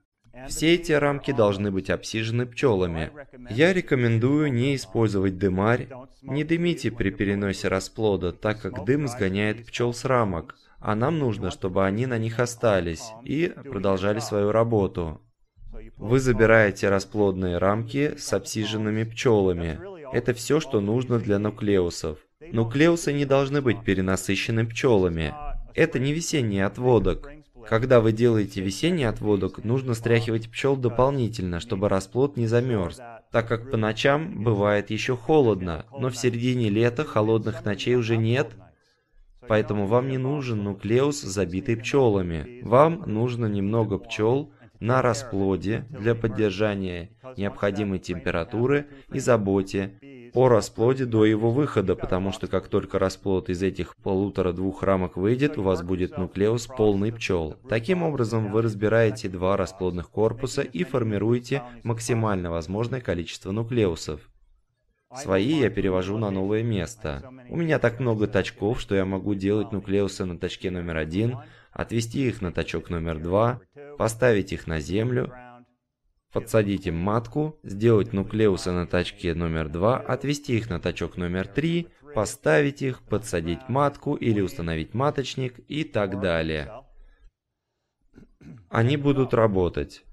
A: Все эти рамки должны быть обсижены пчелами. Я рекомендую не использовать дымарь, не дымите при переносе расплода, так как дым сгоняет пчел с рамок, а нам нужно, чтобы они на них остались и продолжали свою работу. Вы забираете расплодные рамки с обсиженными пчелами. Это все, что нужно для нуклеусов. Нуклеусы не должны быть перенасыщены пчелами. Это не весенний отводок. Когда вы делаете весенний отводок, нужно стряхивать пчел дополнительно, чтобы расплод не замерз, так как по ночам бывает еще холодно, но в середине лета холодных ночей уже нет, поэтому вам не нужен нуклеус, забитый пчелами. Вам нужно немного пчел на расплоде для поддержания необходимой температуры и заботе о расплоде до его выхода, потому что как только расплод из этих полутора-двух рамок выйдет, у вас будет нуклеус полный пчел. Таким образом, вы разбираете два расплодных корпуса и формируете максимально возможное количество нуклеусов. Свои я перевожу на новое место. У меня так много тачков, что я могу делать нуклеусы на тачке номер один, отвести их на тачок номер два, поставить их на землю, подсадить им матку, сделать нуклеусы на тачке номер 2, отвести их на тачок номер 3, поставить их, подсадить матку или установить маточник и так далее. Они будут работать.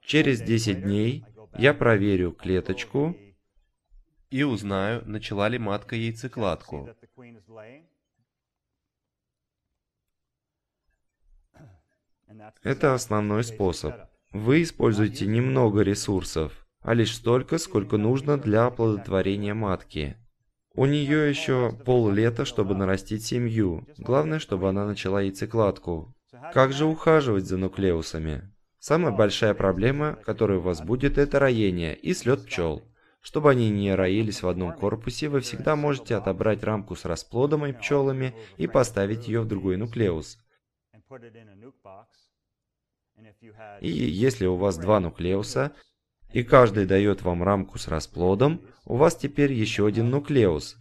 A: Через 10 дней я проверю клеточку и узнаю, начала ли матка яйцекладку. Это основной способ. Вы используете немного ресурсов, а лишь столько, сколько нужно для оплодотворения матки. У нее еще поллета, чтобы нарастить семью. Главное, чтобы она начала яйцекладку. Как же ухаживать за нуклеусами? Самая большая проблема, которая у вас будет, это роение и слет пчел. Чтобы они не роились в одном корпусе, вы всегда можете отобрать рамку с расплодом и пчелами и поставить ее в другой нуклеус. И если у вас два нуклеуса, и каждый дает вам рамку с расплодом, у вас теперь еще один нуклеус.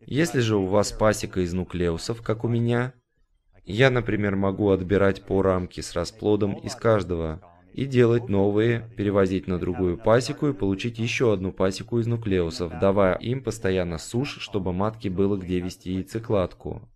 A: Если же у вас пасека из нуклеусов, как у меня, я, например, могу отбирать по рамке с расплодом из каждого и делать новые, перевозить на другую пасеку и получить еще одну пасеку из нуклеусов, давая им постоянно сушь, чтобы матке было где вести яйцекладку.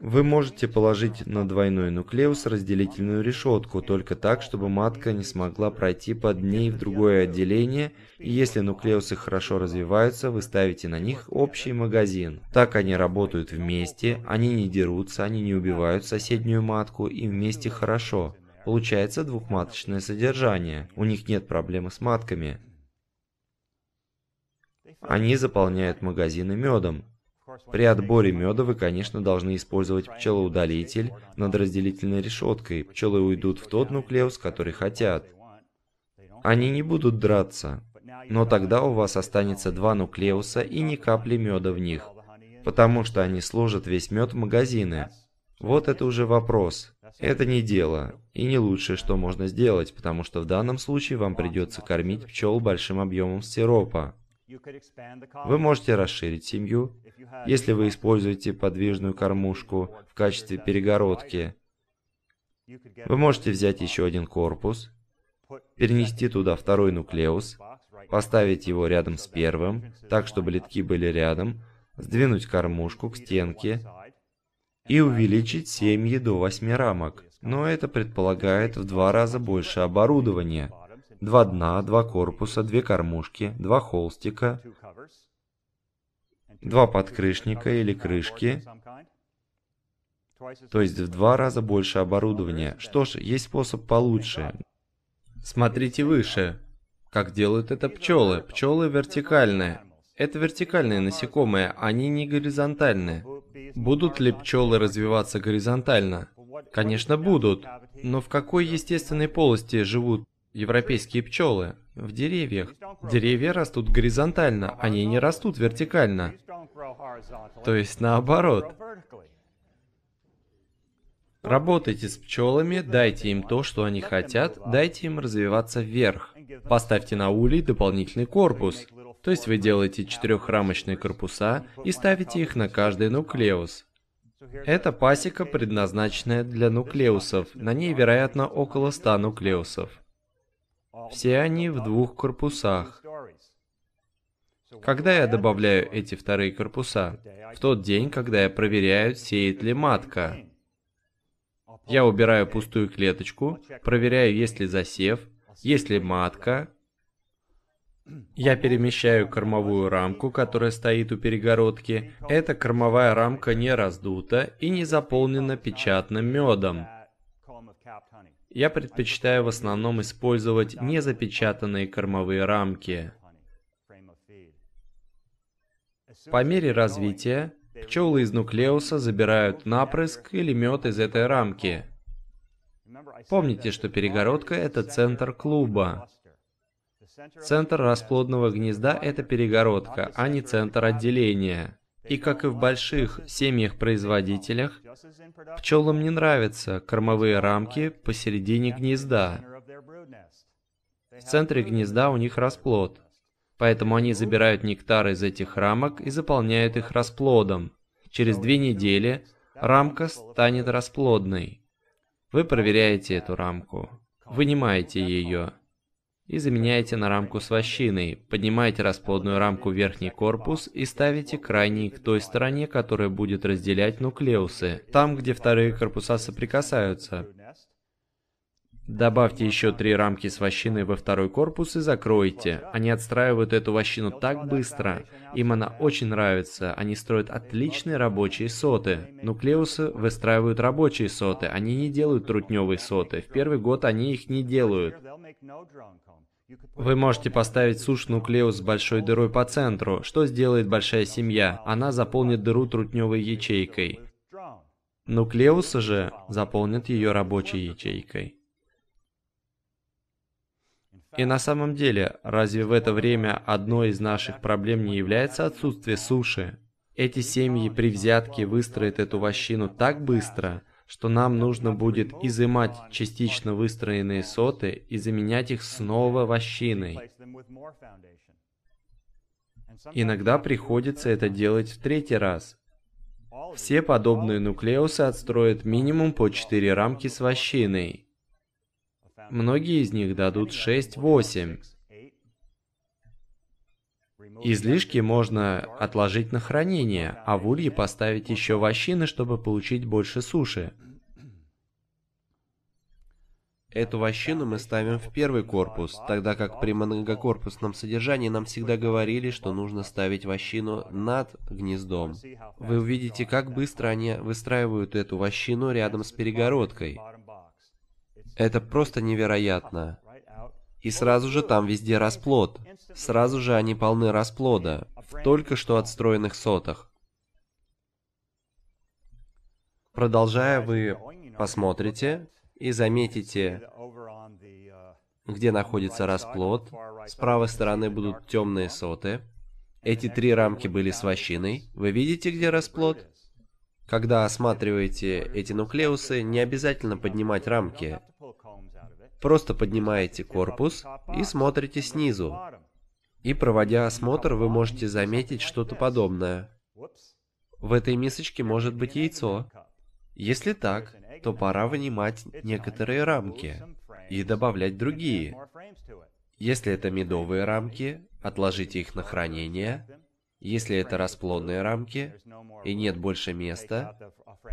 A: Вы можете положить на двойной нуклеус разделительную решетку, только так, чтобы матка не смогла пройти под ней в другое отделение, и если нуклеусы хорошо развиваются, вы ставите на них общий магазин. Так они работают вместе, они не дерутся, они не убивают соседнюю матку, и вместе хорошо. Получается двухматочное содержание, у них нет проблемы с матками. Они заполняют магазины медом, при отборе меда вы, конечно, должны использовать пчелоудалитель над разделительной решеткой. Пчелы уйдут в тот нуклеус, который хотят. Они не будут драться, но тогда у вас останется два нуклеуса и ни капли меда в них, потому что они сложат весь мед в магазины. Вот это уже вопрос. Это не дело, и не лучшее, что можно сделать, потому что в данном случае вам придется кормить пчел большим объемом сиропа. Вы можете расширить семью, если вы используете подвижную кормушку в качестве перегородки. Вы можете взять еще один корпус, перенести туда второй нуклеус, поставить его рядом с первым, так чтобы литки были рядом, сдвинуть кормушку к стенке и увеличить семьи до 8 рамок. Но это предполагает в два раза больше оборудования – два дна, два корпуса, две кормушки, два холстика, два подкрышника или крышки, то есть в два раза больше оборудования. Что ж, есть способ получше.
B: Смотрите выше. Как делают это пчелы. Пчелы вертикальные. Это вертикальные насекомые, они не горизонтальные. Будут ли пчелы развиваться горизонтально? Конечно, будут. Но в какой естественной полости живут Европейские пчелы в деревьях. Деревья растут горизонтально, они не растут вертикально. То есть наоборот. Работайте с пчелами, дайте им то, что они хотят, дайте им развиваться вверх. Поставьте на улей дополнительный корпус. То есть вы делаете четырехрамочные корпуса и ставите их на каждый нуклеус. Это пасека, предназначенная для нуклеусов. На ней, вероятно, около 100 нуклеусов. Все они в двух корпусах. Когда я добавляю эти вторые корпуса? В тот день, когда я проверяю, сеет ли матка. Я убираю пустую клеточку, проверяю, есть ли засев, есть ли матка. Я перемещаю кормовую рамку, которая стоит у перегородки. Эта кормовая рамка не раздута и не заполнена печатным медом. Я предпочитаю в основном использовать незапечатанные кормовые рамки. По мере развития, пчелы из нуклеуса забирают напрыск или мед из этой рамки. Помните, что перегородка – это центр клуба. Центр расплодного гнезда – это перегородка, а не центр отделения. И как и в больших семьях-производителях, пчелам не нравятся кормовые рамки посередине гнезда. В центре гнезда у них расплод, поэтому они забирают нектар из этих рамок и заполняют их расплодом. Через две недели рамка станет расплодной. Вы проверяете эту рамку, вынимаете ее и заменяете на рамку с вощиной. Поднимаете расплодную рамку в верхний корпус и ставите крайний к той стороне, которая будет разделять нуклеусы, там, где вторые корпуса соприкасаются. Добавьте еще три рамки с вощиной во второй корпус и закройте. Они отстраивают эту вощину так быстро. Им она очень нравится. Они строят отличные рабочие соты. Нуклеусы выстраивают рабочие соты. Они не делают трутневые соты. В первый год они их не делают. Вы можете поставить суш-нуклеус с большой дырой по центру. Что сделает большая семья? Она заполнит дыру трутневой ячейкой. Нуклеусы же заполнят ее рабочей ячейкой. И на самом деле, разве в это время одной из наших проблем не является отсутствие суши? Эти семьи при взятке выстроят эту вощину так быстро, что нам нужно будет изымать частично выстроенные соты и заменять их снова вощиной.
A: Иногда приходится это делать в третий раз. Все подобные нуклеусы отстроят минимум по 4 рамки с вощиной. Многие из них дадут 6-8. Излишки можно отложить на хранение, а в улье поставить еще вощины, чтобы получить больше суши.
B: Эту вощину мы ставим в первый корпус, тогда как при многокорпусном содержании нам всегда говорили, что нужно ставить вощину над гнездом. Вы увидите, как быстро они выстраивают эту вощину рядом с перегородкой. Это просто невероятно. И сразу же там везде расплод. Сразу же они полны расплода, в только что отстроенных сотах. Продолжая, вы посмотрите, и заметите, где находится расплод. С правой стороны будут темные соты. Эти три рамки были с вощиной. Вы видите, где расплод? Когда осматриваете эти нуклеусы, не обязательно поднимать рамки. Просто поднимаете корпус и смотрите снизу. И проводя осмотр, вы можете заметить что-то подобное. В этой мисочке может быть яйцо. Если так, то пора вынимать некоторые рамки и добавлять другие. Если это медовые рамки, отложите их на хранение. Если это расплодные рамки и нет больше места,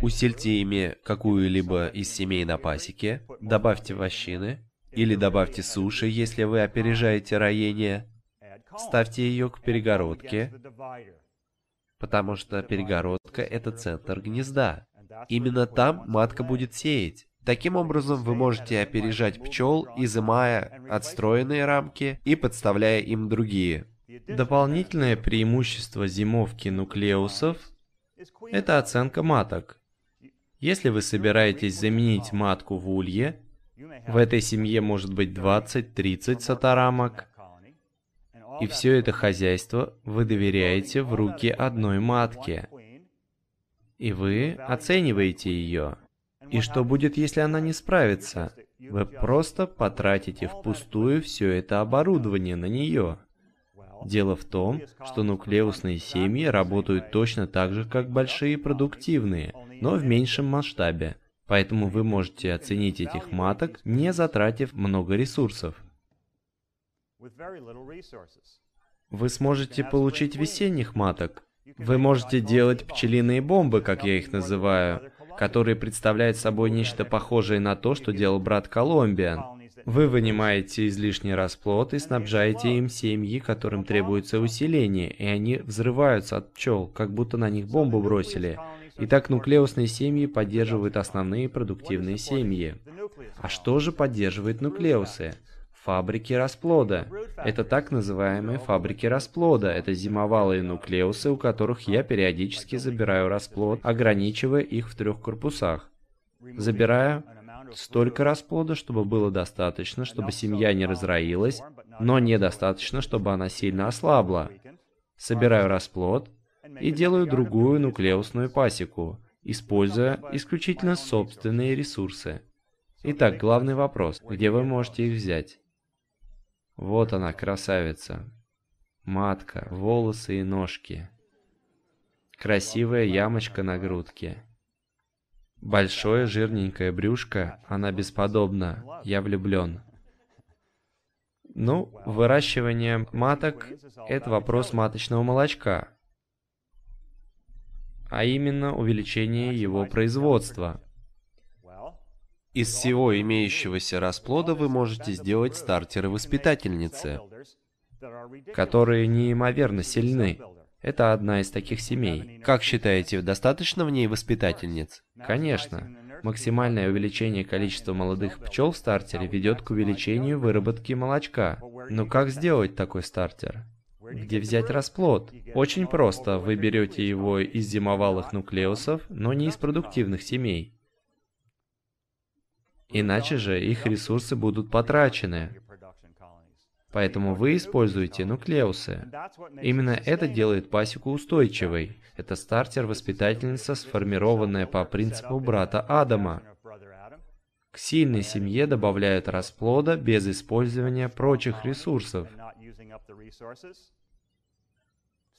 B: усильте ими какую-либо из семей на пасеке, добавьте вощины или добавьте суши, если вы опережаете роение. Ставьте ее к перегородке, потому что перегородка – это центр гнезда. Именно там матка будет сеять. Таким образом, вы можете опережать пчел, изымая отстроенные рамки и подставляя им другие.
A: Дополнительное преимущество зимовки нуклеусов – это оценка маток. Если вы собираетесь заменить матку в улье, в этой семье может быть 20-30 сатарамок, и все это хозяйство вы доверяете в руки одной матки – и вы оцениваете ее. И что будет, если она не справится? Вы просто потратите впустую все это оборудование на нее. Дело в том, что нуклеусные семьи работают точно так же, как большие продуктивные, но в меньшем масштабе. Поэтому вы можете оценить этих маток, не затратив много ресурсов. Вы сможете получить весенних маток, вы можете делать пчелиные бомбы, как я их называю, которые представляют собой нечто похожее на то, что делал брат Колумбиан. Вы вынимаете излишний расплод и снабжаете им семьи, которым требуется усиление, и они взрываются от пчел, как будто на них бомбу бросили. Итак, нуклеусные семьи поддерживают основные продуктивные семьи. А что же поддерживает нуклеусы? Фабрики расплода. Это так называемые фабрики расплода. Это зимовалые нуклеусы, у которых я периодически забираю расплод, ограничивая их в трех корпусах. Забираю столько расплода, чтобы было достаточно, чтобы семья не разроилась, но недостаточно, чтобы она сильно ослабла. Собираю расплод и делаю другую нуклеусную пасеку, используя исключительно собственные ресурсы. Итак, главный вопрос, где вы можете их взять? Вот она, красавица. Матка, волосы и ножки. Красивая ямочка на грудке. Большое жирненькое брюшко, она бесподобна. Я влюблен. Ну, выращивание маток – это вопрос маточного молочка, а именно увеличение его производства.
B: Из всего имеющегося расплода вы можете сделать стартеры-воспитательницы,
A: которые неимоверно сильны. Это одна из таких семей.
B: Как считаете, достаточно в ней воспитательниц?
A: Конечно. Максимальное увеличение количества молодых пчел в стартере ведет к увеличению выработки молочка. Но как сделать такой стартер? Где взять расплод? Очень просто. Вы берете его из зимовалых нуклеусов, но не из продуктивных семей. Иначе же их ресурсы будут потрачены. Поэтому вы используете нуклеусы. Именно это делает пасеку устойчивой. Это стартер-воспитательница, сформированная по принципу брата Адама. К сильной семье добавляют расплода без использования прочих ресурсов.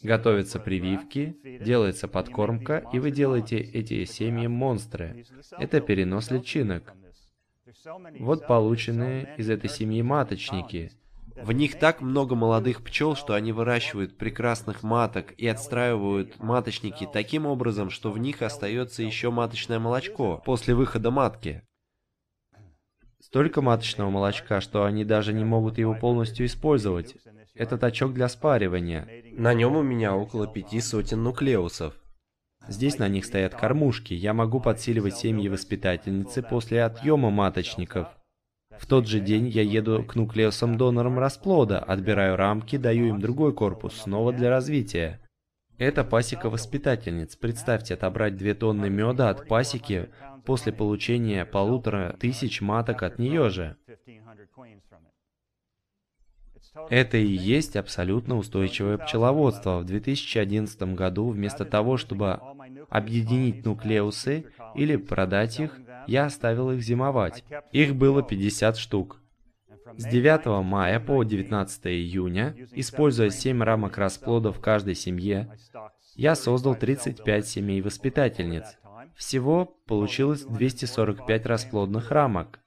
A: Готовятся прививки, делается подкормка, и вы делаете эти семьи монстры. Это перенос личинок. Вот полученные из этой семьи маточники.
C: В них так много молодых пчел, что они выращивают прекрасных маток и отстраивают маточники таким образом, что в них остается еще маточное молочко после выхода матки.
A: Столько маточного молочка, что они даже не могут его полностью использовать. Это тачок для спаривания.
C: На нем у меня около пяти сотен нуклеусов.
A: Здесь на них стоят кормушки. Я могу подсиливать семьи воспитательницы после отъема маточников. В тот же день я еду к нуклеусам-донорам расплода, отбираю рамки, даю им другой корпус, снова для развития. Это пасека воспитательниц. Представьте, отобрать две тонны меда от пасеки после получения полутора тысяч маток от нее же. Это и есть абсолютно устойчивое пчеловодство. В 2011 году вместо того, чтобы объединить нуклеусы или продать их, я оставил их зимовать. Их было 50 штук. С 9 мая по 19 июня, используя 7 рамок расплода в каждой семье, я создал 35 семей воспитательниц. Всего получилось 245 расплодных рамок.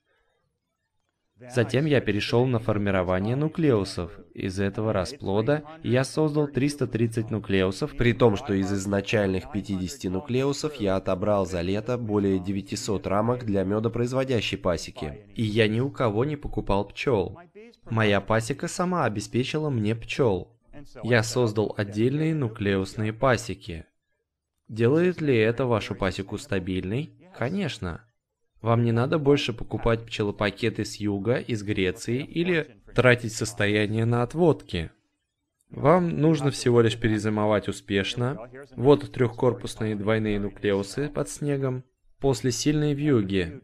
A: Затем я перешел на формирование нуклеусов. Из этого расплода я создал 330 нуклеусов,
C: при том, что из изначальных 50 нуклеусов я отобрал за лето более 900 рамок для медопроизводящей пасеки.
A: И я ни у кого не покупал пчел. Моя пасека сама обеспечила мне пчел. Я создал отдельные нуклеусные пасеки. Делает ли это вашу пасеку стабильной? Конечно. Вам не надо больше покупать пчелопакеты с юга, из Греции или тратить состояние на отводки. Вам нужно всего лишь перезимовать успешно. Вот трехкорпусные двойные нуклеусы под снегом. После сильной вьюги.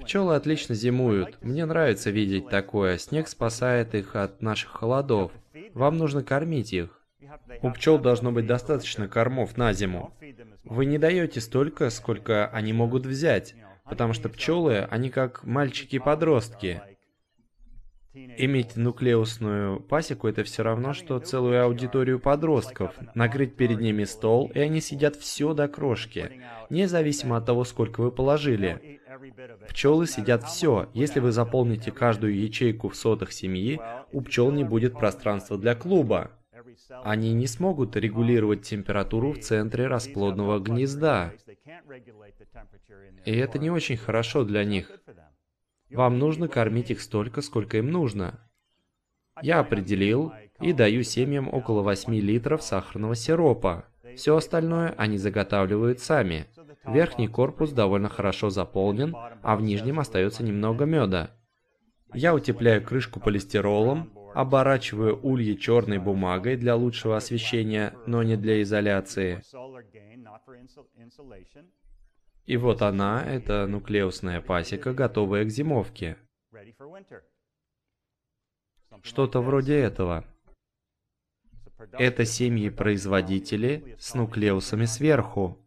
A: Пчелы отлично зимуют. Мне нравится видеть такое. Снег спасает их от наших холодов. Вам нужно кормить их. У пчел должно быть достаточно кормов на зиму. Вы не даете столько, сколько они могут взять, потому что пчелы, они как мальчики-подростки. Иметь нуклеусную пасеку это все равно, что целую аудиторию подростков. Накрыть перед ними стол, и они съедят все до крошки, независимо от того, сколько вы положили. Пчелы съедят все. Если вы заполните каждую ячейку в сотах семьи, у пчел не будет пространства для клуба. Они не смогут регулировать температуру в центре расплодного гнезда. И это не очень хорошо для них. Вам нужно кормить их столько, сколько им нужно. Я определил и даю семьям около 8 литров сахарного сиропа. Все остальное они заготавливают сами. Верхний корпус довольно хорошо заполнен, а в нижнем остается немного меда. Я утепляю крышку полистиролом, оборачиваю ульи черной бумагой для лучшего освещения, но не для изоляции. И вот она, эта нуклеусная пасека, готовая к зимовке. Что-то вроде этого. Это семьи-производители с нуклеусами сверху.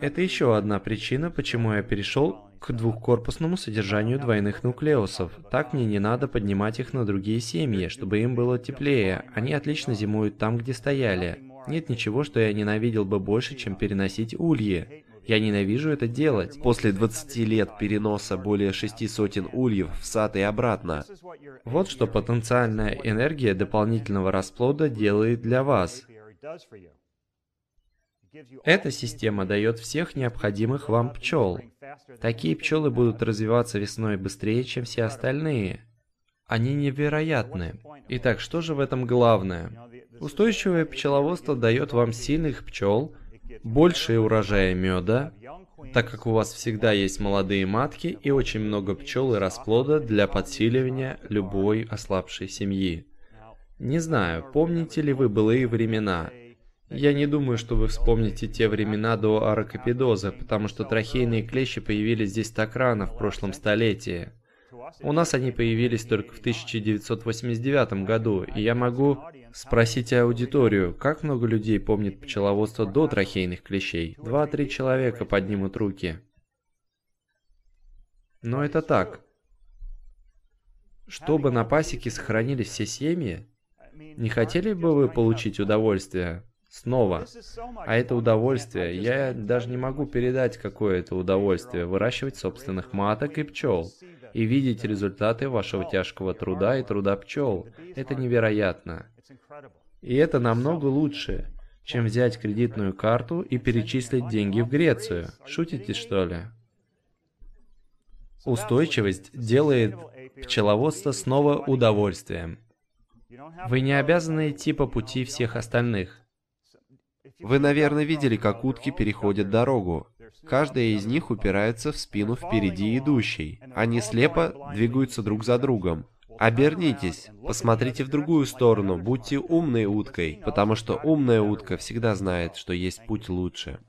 A: Это еще одна причина, почему я перешел к двухкорпусному содержанию двойных нуклеусов. Так мне не надо поднимать их на другие семьи, чтобы им было теплее. Они отлично зимуют там, где стояли. Нет ничего, что я ненавидел бы больше, чем переносить ульи. Я ненавижу это делать.
C: После 20 лет переноса более шести сотен ульев в сад и обратно.
A: Вот что потенциальная энергия дополнительного расплода делает для вас. Эта система дает всех необходимых вам пчел. Такие пчелы будут развиваться весной быстрее, чем все остальные. Они невероятны. Итак, что же в этом главное? Устойчивое пчеловодство дает вам сильных пчел, большие урожаи меда, так как у вас всегда есть молодые матки и очень много пчел и расплода для подсиливания любой ослабшей семьи. Не знаю, помните ли вы былые времена, я не думаю, что вы вспомните те времена до аракопидоза, потому что трахейные клещи появились здесь так рано, в прошлом столетии. У нас они появились только в 1989 году, и я могу спросить аудиторию, как много людей помнит пчеловодство до трахейных клещей? Два-три человека поднимут руки. Но это так. Чтобы на пасеке сохранились все семьи,
B: Не хотели бы вы получить удовольствие? Снова. А это удовольствие, я даже не могу передать, какое это удовольствие, выращивать собственных маток и пчел, и видеть результаты вашего тяжкого труда и труда пчел. Это невероятно. И это намного лучше, чем взять кредитную карту и перечислить деньги в Грецию. Шутите, что ли? Устойчивость делает пчеловодство снова удовольствием. Вы не обязаны идти по пути всех остальных.
A: Вы, наверное, видели, как утки переходят дорогу. Каждая из них упирается в спину впереди идущей. Они слепо двигаются друг за другом. Обернитесь, посмотрите в другую сторону, будьте умной уткой, потому что умная утка всегда знает, что есть путь лучше.